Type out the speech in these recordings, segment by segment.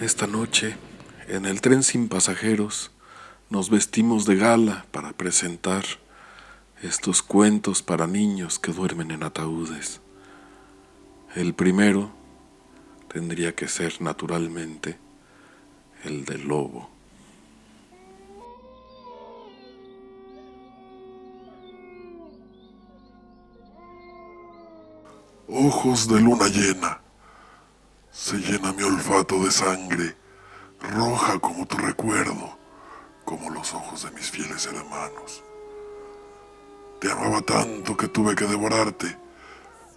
Esta noche, en el tren sin pasajeros, nos vestimos de gala para presentar estos cuentos para niños que duermen en ataúdes. El primero tendría que ser naturalmente el del lobo. Ojos de luna llena se llena mi olfato de sangre, roja como tu recuerdo, como los ojos de mis fieles hermanos. Te amaba tanto que tuve que devorarte,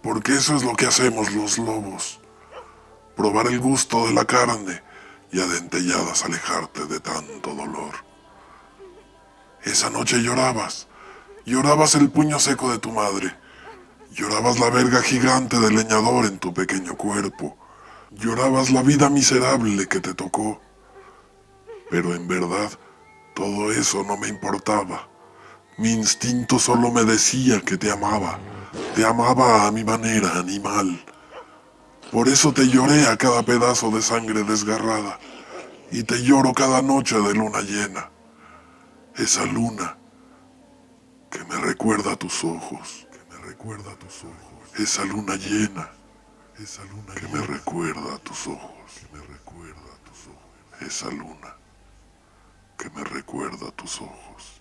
porque eso es lo que hacemos los lobos, probar el gusto de la carne y adentelladas alejarte de tanto dolor. Esa noche llorabas, llorabas el puño seco de tu madre, llorabas la verga gigante del leñador en tu pequeño cuerpo, Llorabas la vida miserable que te tocó. Pero en verdad, todo eso no me importaba. Mi instinto solo me decía que te amaba. Te amaba a mi manera animal. Por eso te lloré a cada pedazo de sangre desgarrada. Y te lloro cada noche de luna llena. Esa luna que me recuerda a tus ojos. Que me recuerda a tus ojos. Esa luna llena esa luna que me recuerda a tus ojos, que me recuerda a tus ojos. Esa luna que me recuerda a tus ojos.